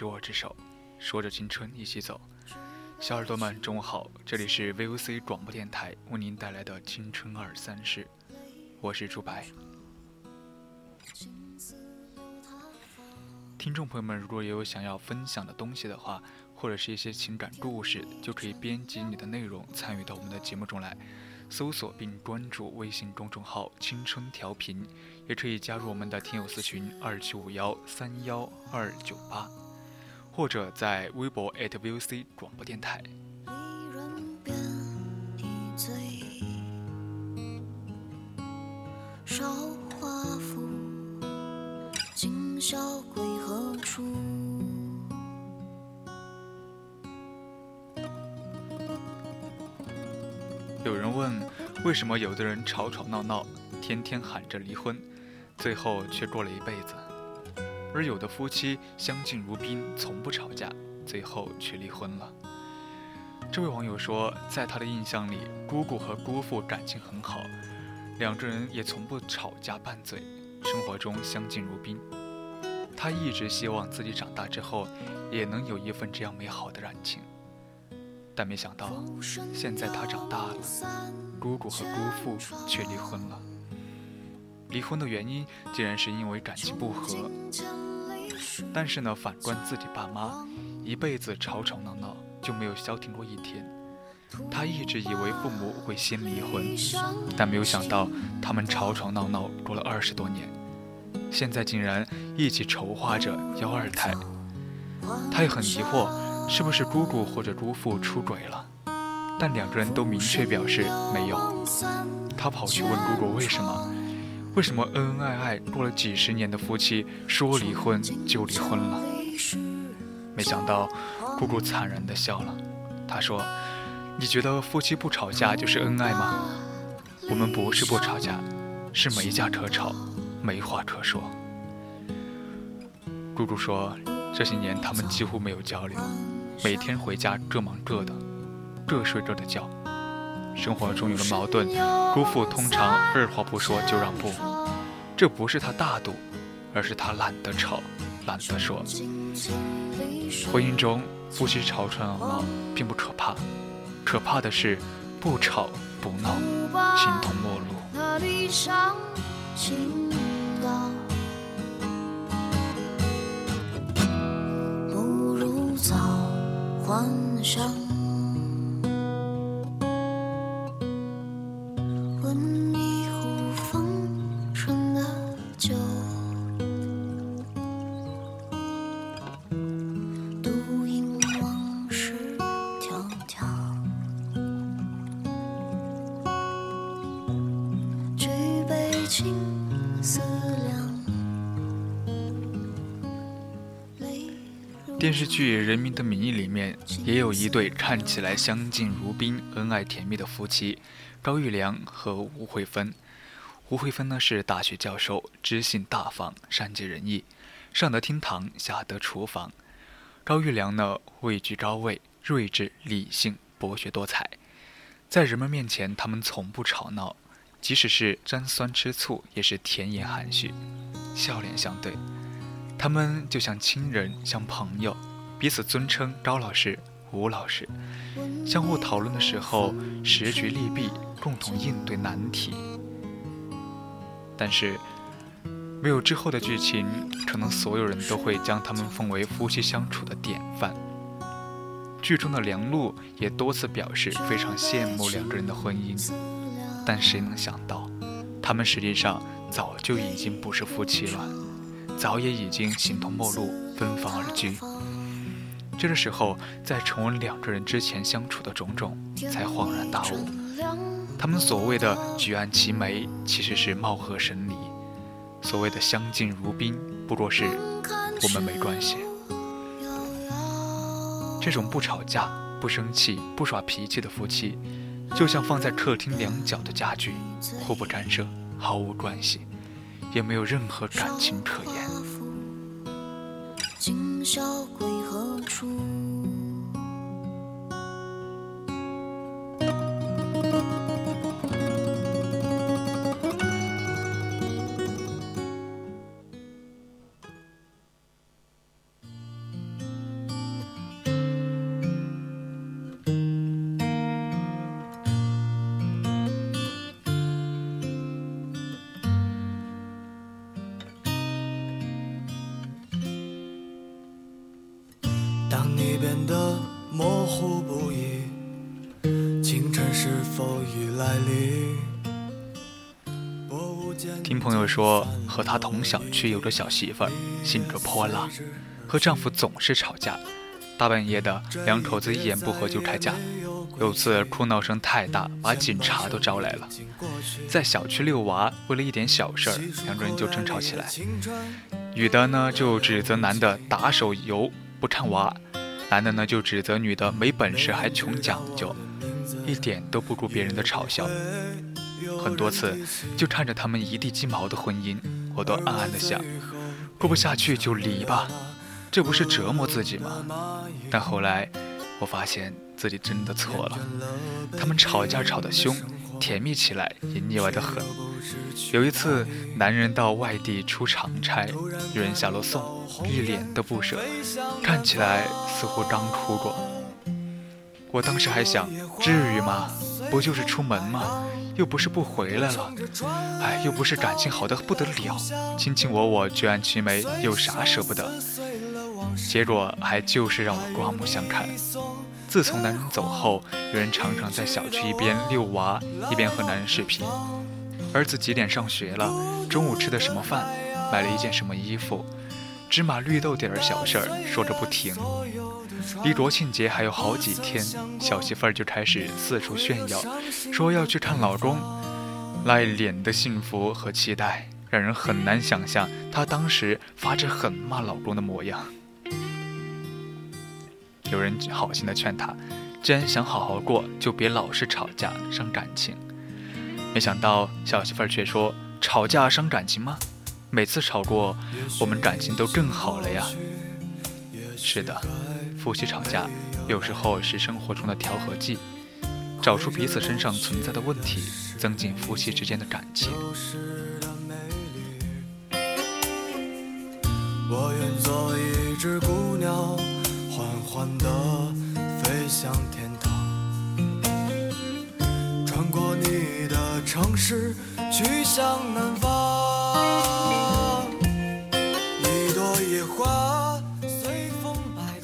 执我之手，说着青春一起走。小耳朵们，中午好，这里是 VOC 广播电台为您带来的青春二三事，我是朱白。听众朋友们，如果有想要分享的东西的话，或者是一些情感故事，就可以编辑你的内容参与到我们的节目中来，搜索并关注微信公众号“青春调频”，也可以加入我们的听友私群二七五幺三幺二九八，或者在微博 @VOC 广播电台。离人便已醉，韶华赋，今宵归何处？有人问，为什么有的人吵吵闹闹，天天喊着离婚，最后却过了一辈子；而有的夫妻相敬如宾，从不吵架，最后却离婚了。这位网友说，在他的印象里，姑姑和姑父感情很好，两个人也从不吵架拌嘴，生活中相敬如宾。他一直希望自己长大之后，也能有一份这样美好的感情。但没想到，现在他长大了，姑姑和姑父却离婚了。离婚的原因竟然是因为感情不和。但是呢，反观自己爸妈，一辈子吵吵闹闹，就没有消停过一天。他一直以为父母会先离婚，但没有想到他们吵吵闹闹过了二十多年，现在竟然一起筹划着要二胎。他也很疑惑。是不是姑姑或者姑父出轨了？但两个人都明确表示没有。他跑去问姑姑为什么？为什么恩恩爱爱过了几十年的夫妻说离婚就离婚了？没想到姑姑惨然地笑了。她说：“你觉得夫妻不吵架就是恩爱吗？我们不是不吵架，是没架可吵，没话可说。”姑姑说：“这些年他们几乎没有交流。”每天回家各忙各的，各睡各的觉。生活中有了矛盾，姑父通常二话不说就让步。这不是他大度，而是他懒得吵，懒得说。婚姻中夫妻吵吵闹闹并不可怕，可怕的是不吵不闹，形同陌路。幻想，温电视剧《人民的名义》里面也有一对看起来相敬如宾、恩爱甜蜜的夫妻，高育良和吴慧芬。吴慧芬呢是大学教授，知性大方，善解人意，上得厅堂，下得厨房。高育良呢位居高位，睿智理性，博学多才。在人们面前，他们从不吵闹，即使是沾酸吃醋，也是甜言含蓄，笑脸相对。他们就像亲人，像朋友，彼此尊称高老师、吴老师，相互讨论的时候时局利弊，共同应对难题。但是，没有之后的剧情，可能所有人都会将他们奉为夫妻相处的典范。剧中的梁璐也多次表示非常羡慕两个人的婚姻，但谁能想到，他们实际上早就已经不是夫妻了，早也已经形同陌路，分房而居。这个时候，在重温两个人之前相处的种种，才恍然大悟，他们所谓的举案齐眉，其实是貌合神离；所谓的相敬如宾，不过是我们没关系。这种不吵架、不生气、不耍脾气的夫妻，就像放在客厅两角的家具，互不干涉，毫无关系，也没有任何感情可言。今宵归何处？当你变得模糊不已听朋友说，和他同小区有个小媳妇儿，性格泼辣，和丈夫总是吵架。大半夜的，两口子一言不合就开架。有次哭闹声太大，把警察都招来了。在小区遛娃，为了一点小事儿，两个人就争吵起来。女的呢就指责男的打手游不看娃，男的呢就指责女的没本事还穷讲究，一点都不顾别人的嘲笑。很多次，就看着他们一地鸡毛的婚姻，我都暗暗的想，过不下去就离吧，这不是折磨自己吗？但后来，我发现自己真的错了。他们吵架吵得凶，甜蜜起来也腻歪的很。有一次，男人到外地出长差，有人下楼送，一脸的不舍，看起来似乎刚哭过。我当时还想，至于吗？不就是出门吗？又不是不回来了，哎，又不是感情好的不得了，卿卿我我，举案齐眉，有啥舍不得？结果还就是让我刮目相看。自从男人走后，有人常常在小区一边遛娃，一边和男人视频。儿子几点上学了？中午吃的什么饭？买了一件什么衣服？芝麻绿豆点儿小事儿说着不停。离国庆节还有好几天，小媳妇儿就开始四处炫耀，说要去看老公，那脸的幸福和期待，让人很难想象她当时发着狠骂老公的模样。有人好心的劝他，既然想好好过，就别老是吵架伤感情。没想到小媳妇儿却说：“吵架伤感情吗？每次吵过，我们感情都更好了呀。”是的。夫妻吵架，有时候是生活中的调和剂，找出彼此身上存在的问题，增进夫妻之间的感情。我愿做一只孤，缓缓地飞向天堂，穿过你的城市，去向南方。一朵野花。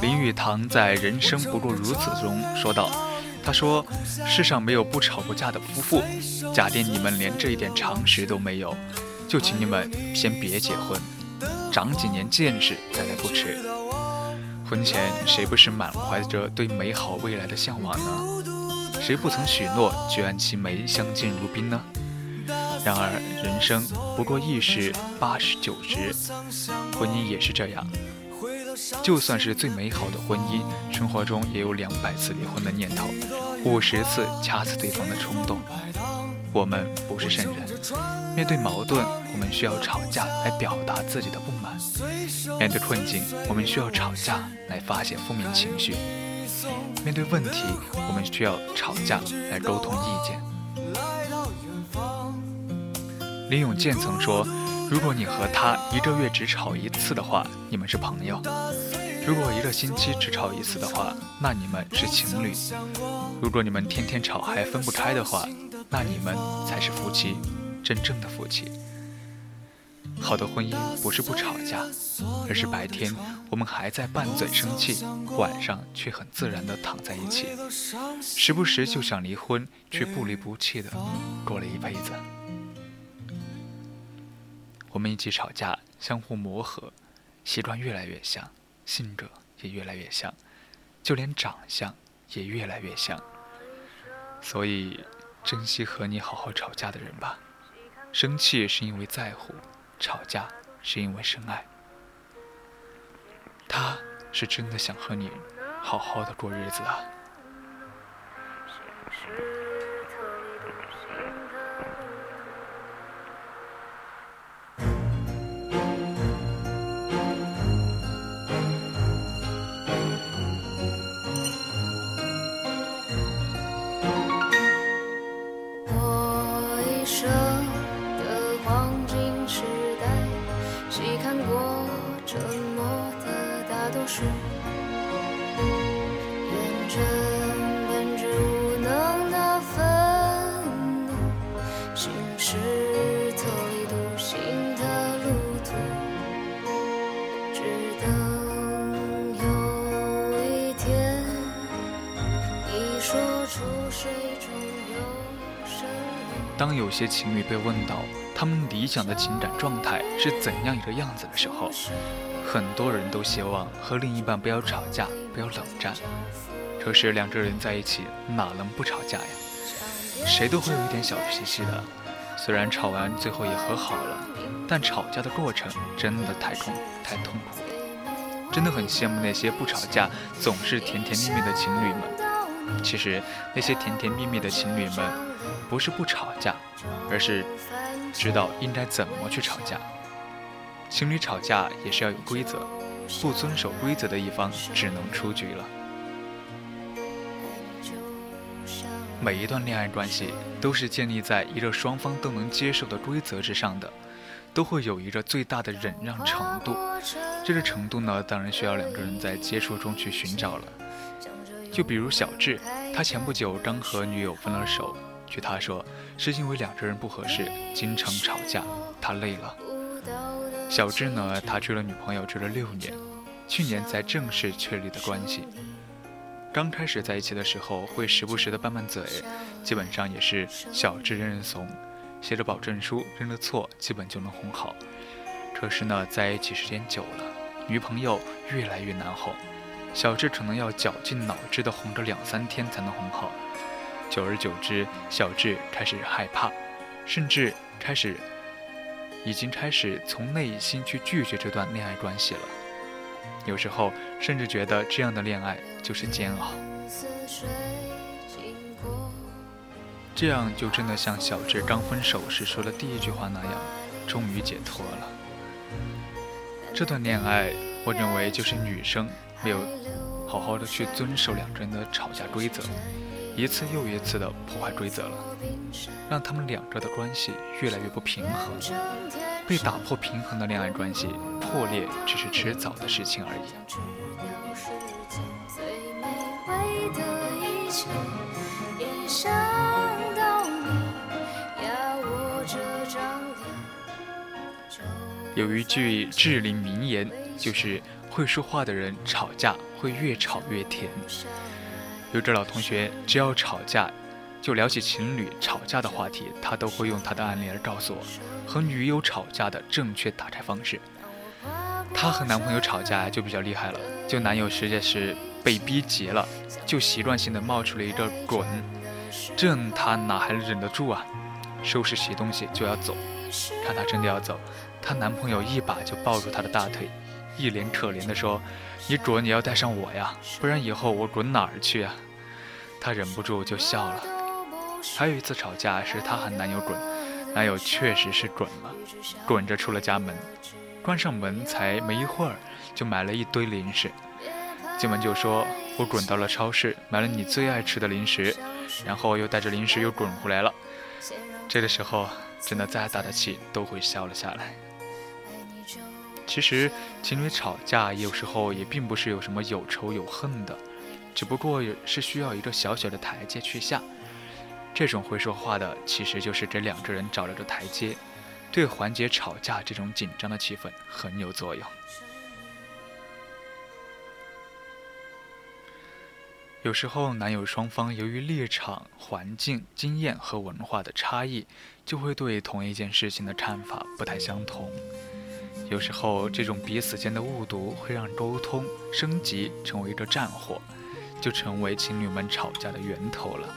林语堂在《人生不过如此》中说道：“他说，世上没有不吵过架的夫妇。假定你们连这一点常识都没有，就请你们先别结婚，长几年见识再来不迟。婚前谁不是满怀着对美好未来的向往呢？谁不曾许诺举案齐眉、相敬如宾呢？然而，人生不过一时八十九十，婚姻也是这样。”就算是最美好的婚姻，生活中也有两百次离婚的念头，五十次掐死对方的冲动。我们不是圣人，面对矛盾，我们需要吵架来表达自己的不满；面对困境，我们需要吵架来发泄负面情绪；面对问题，我们需要吵架来沟通意见。林永健曾说。如果你和他一个月只吵一次的话，你们是朋友；如果一个星期只吵一次的话，那你们是情侣；如果你们天天吵还分不开的话，那你们才是夫妻，真正的夫妻。好的婚姻不是不吵架，而是白天我们还在拌嘴生气，晚上却很自然地躺在一起，时不时就想离婚，却不离不弃地过了一辈子。我们一起吵架，相互磨合，习惯越来越像，性格也越来越像，就连长相也越来越像。所以，珍惜和你好好吵架的人吧。生气是因为在乎。吵架是因为深爱，他是真的想和你好好的过日子啊。当有些情侣被问到他们理想的情感状态是怎样一个样子的时候，很多人都希望和另一半不要吵架，不要冷战。可是两个人在一起哪能不吵架呀？谁都会有一点小脾气的。虽然吵完最后也和好了，但吵架的过程真的太痛太痛苦了。真的很羡慕那些不吵架总是甜甜蜜蜜的情侣们。其实那些甜甜蜜蜜的情侣们。不是不吵架，而是知道应该怎么去吵架。情侣吵架也是要有规则，不遵守规则的一方只能出局了。每一段恋爱关系都是建立在一个双方都能接受的规则之上的，都会有一个最大的忍让程度。这个程度呢，当然需要两个人在接触中去寻找了。就比如小智，他前不久刚和女友分了手。据他说，是因为两个人不合适，经常吵架，他累了。小智呢，他追了女朋友追了六年，去年才正式确立的关系。刚开始在一起的时候，会时不时的拌拌嘴，基本上也是小智认认怂，写着保证书，认了错，基本就能哄好。可是呢，在一起时间久了，女朋友越来越难哄，小智可能要绞尽脑汁的哄个两三天才能哄好。久而久之，小智开始害怕，甚至开始，已经开始从内心去拒绝这段恋爱关系了。有时候甚至觉得这样的恋爱就是煎熬。这样就真的像小智刚分手时说的第一句话那样，终于解脱了。这段恋爱，我认为就是女生没有好好的去遵守两个人的吵架规则。一次又一次的破坏规则了，让他们两个的关系越来越不平衡。被打破平衡的恋爱关系破裂只是迟早的事情而已。有一句至理名言，就是会说话的人吵架会越吵越甜。有个老同学，只要吵架，就聊起情侣吵架的话题，他都会用他的案例来告诉我和女友吵架的正确打开方式。她和男朋友吵架就比较厉害了，就男友实在是被逼急了，就习惯性的冒出了一个“滚”，这她哪还忍得住啊？收拾起东西就要走，看她真的要走，她男朋友一把就抱住她的大腿，一脸可怜的说。你滚！你要带上我呀，不然以后我滚哪儿去啊？她忍不住就笑了。还有一次吵架是她喊男友滚，男友确实是滚了，滚着出了家门，关上门才没一会儿就买了一堆零食，进门就说：“我滚到了超市，买了你最爱吃的零食，然后又带着零食又滚回来了。”这个时候，真的再大的气都会消了下来。其实情侣吵架有时候也并不是有什么有仇有恨的，只不过是需要一个小小的台阶去下。这种会说话的，其实就是这两个人找了个台阶，对缓解吵架这种紧张的气氛很有作用。有时候，男友双方由于立场、环境、经验和文化的差异，就会对同一件事情的看法不太相同。有时候，这种彼此间的误读会让沟通升级成为一个战火，就成为情侣们吵架的源头了。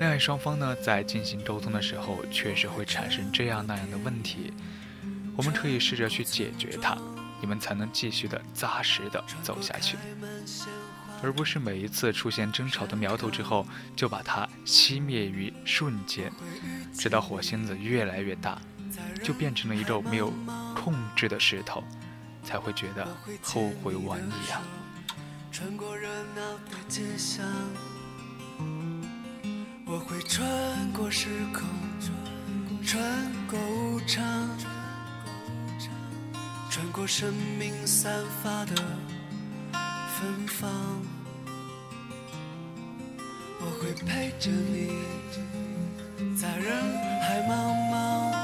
恋爱双方呢，在进行沟通的时候，确实会产生这样那样的问题，我们可以试着去解决它，你们才能继续的扎实的走下去。而不是每一次出现争吵的苗头之后，就把它熄灭于瞬间，直到火星子越来越大，就变成了一个没有控制的石头，才会觉得后悔晚矣啊！穿过热闹的街巷，我会穿过时空，穿过无常，穿过生命散发的芬芳。我会陪着你，在人海茫茫。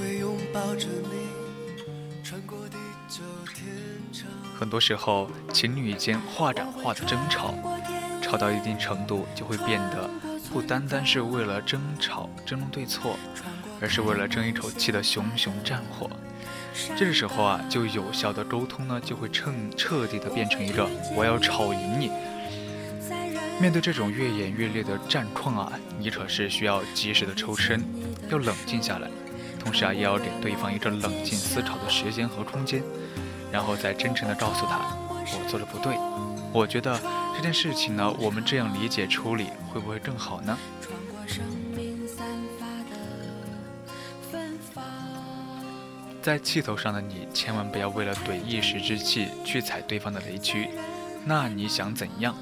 会拥抱着你，穿过地久天长。很多时候，情侣间话赶话的争吵，吵到一定程度，就会变得不单单是为了争吵、争论对错，而是为了争一口气的熊熊战火。这个时候啊，就有效的沟通呢，就会彻彻底的变成一个我要吵赢你。面对这种越演越烈的战况啊，你可是需要及时的抽身，要冷静下来，同时啊，也要给对方一个冷静思考的时间和空间，然后再真诚的告诉他，我做的不对，我觉得这件事情呢，我们这样理解处理会不会更好呢？在气头上的你，千万不要为了怼一时之气去踩对方的雷区，那你想怎样？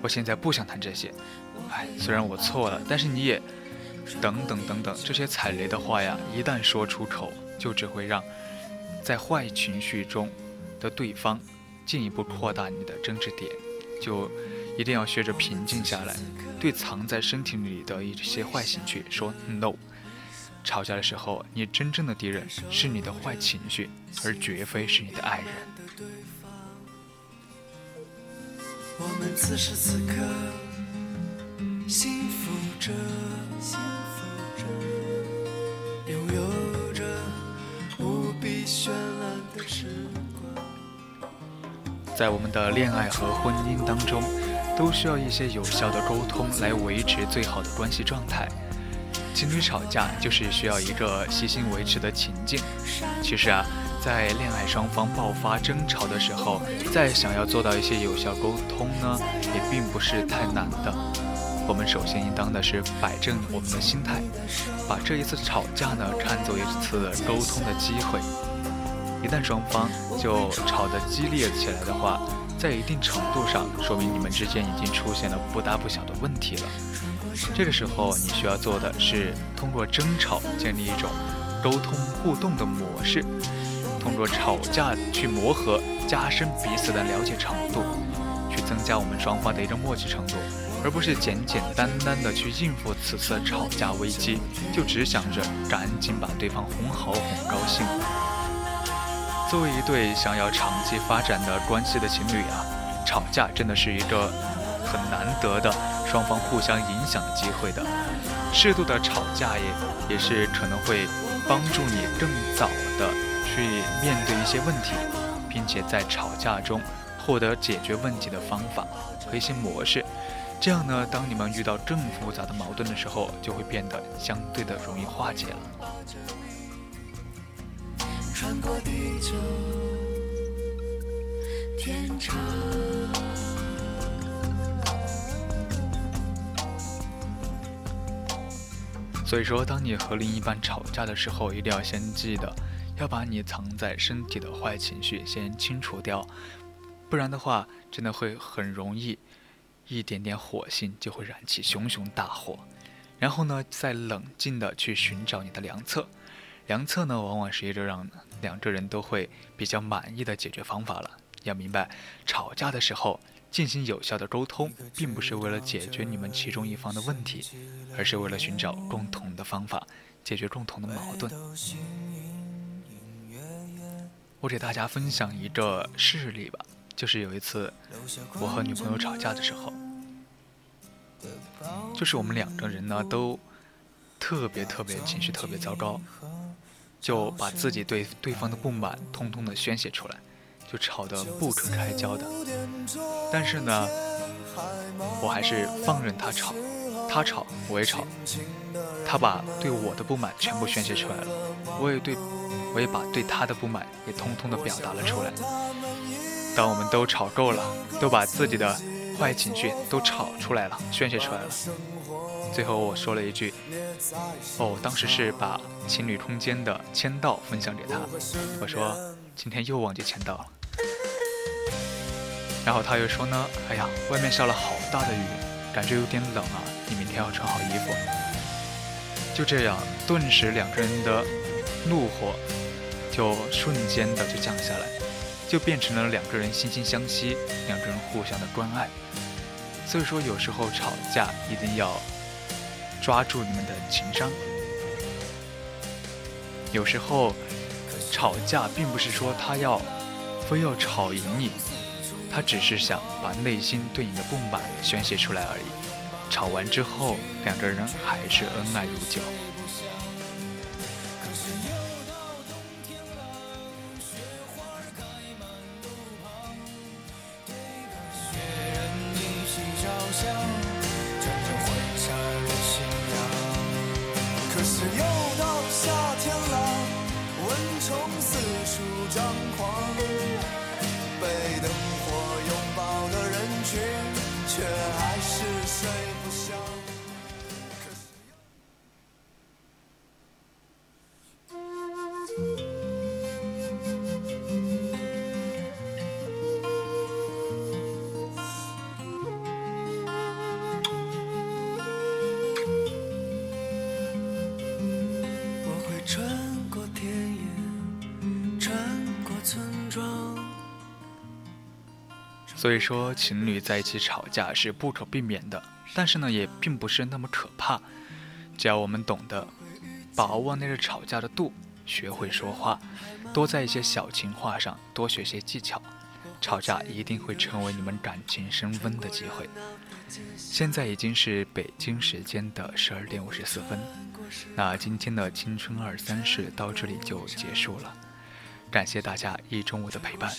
我现在不想谈这些，哎，虽然我错了，但是你也等等等等这些踩雷的话呀，一旦说出口，就只会让在坏情绪中的对方进一步扩大你的争执点，就一定要学着平静下来，对藏在身体里的一些坏情绪说 no。吵架的时候，你真正的敌人是你的坏情绪，而绝非是你的爱人。我们此时此刻幸福着，幸福着，拥有着无比绚烂的时光。在我们的恋爱和婚姻当中，都需要一些有效的沟通来维持最好的关系状态。情侣吵架就是需要一个细心维持的情境。其实啊。在恋爱双方爆发争吵的时候，再想要做到一些有效沟通呢，也并不是太难的。我们首先应当的是摆正我们的心态，把这一次吵架呢看作一次沟通的机会。一旦双方就吵得激烈起来的话，在一定程度上说明你们之间已经出现了不大不小的问题了。这个时候你需要做的是通过争吵建立一种沟通互动的模式。通过吵架去磨合，加深彼此的了解程度，增加我们双方的一个默契程度，而不是简简单单的去应付此次吵架危机，就只想着赶紧把对方哄好哄高兴。作为一对想要长期发展的关系的情侣啊，吵架真的是一个很难得的双方互相影响的机会的。适度的吵架也也是可能会帮助你更早的。去面对一些问题，并且在吵架中获得解决问题的方法和一些模式，这样呢，当你们遇到更复杂的矛盾的时候，就会变得相对的容易化解了。所以说，当你和另一半吵架的时候，一定要先记得。要把你藏在身体的坏情绪先清除掉，不然的话，真的会很容易，一点点火星就会燃起熊熊大火。然后呢，再冷静的去寻找你的良策，良策呢，往往是一个让两个人都会比较满意的解决方法了。要明白，吵架的时候进行有效的沟通，并不是为了解决你们其中一方的问题，而是为了寻找共同的方法，解决共同的矛盾。我给大家分享一个事例吧，就是有一次我和女朋友吵架的时候，就是我们两个人呢都特别特别情绪特别糟糕，就把自己对对方的不满通通的宣泄出来，就吵得不可开交的。但是呢，我还是放任他吵，他吵我也吵，他把对我的不满全部宣泄出来了，我也对。我也把对他的不满也通通的表达了出来。当我们都吵够了，都把自己的坏情绪都吵出来了，宣泄出来了。最后我说了一句：“哦，当时是把情侣空间的签到分享给他。”我说：“今天又忘记签到了。”然后他又说呢：“哎呀，外面下了好大的雨，感觉有点冷啊，你明天要穿好衣服。”就这样，顿时两个人的怒火。就瞬间的就降下来，就变成了两个人惺惺相惜，两个人互相的关爱。所以说，有时候吵架一定要抓住你们的情商。有时候吵架并不是说他要非要吵赢你，他只是想把内心对你的不满宣泄出来而已。吵完之后，两个人还是恩爱如旧。所以说，情侣在一起吵架是不可避免的，但是呢，也并不是那么可怕。只要我们懂得把握那个吵架的度，学会说话，多在一些小情话上多学些技巧，吵架一定会成为你们感情升温的机会。现在已经是北京时间的十二点五十四分，那今天的青春二三事到这里就结束了。感谢大家一中午的陪伴，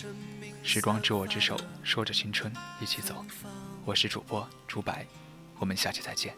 时光执我之手，说着青春，一起走。我是主播朱白，我们下期再见。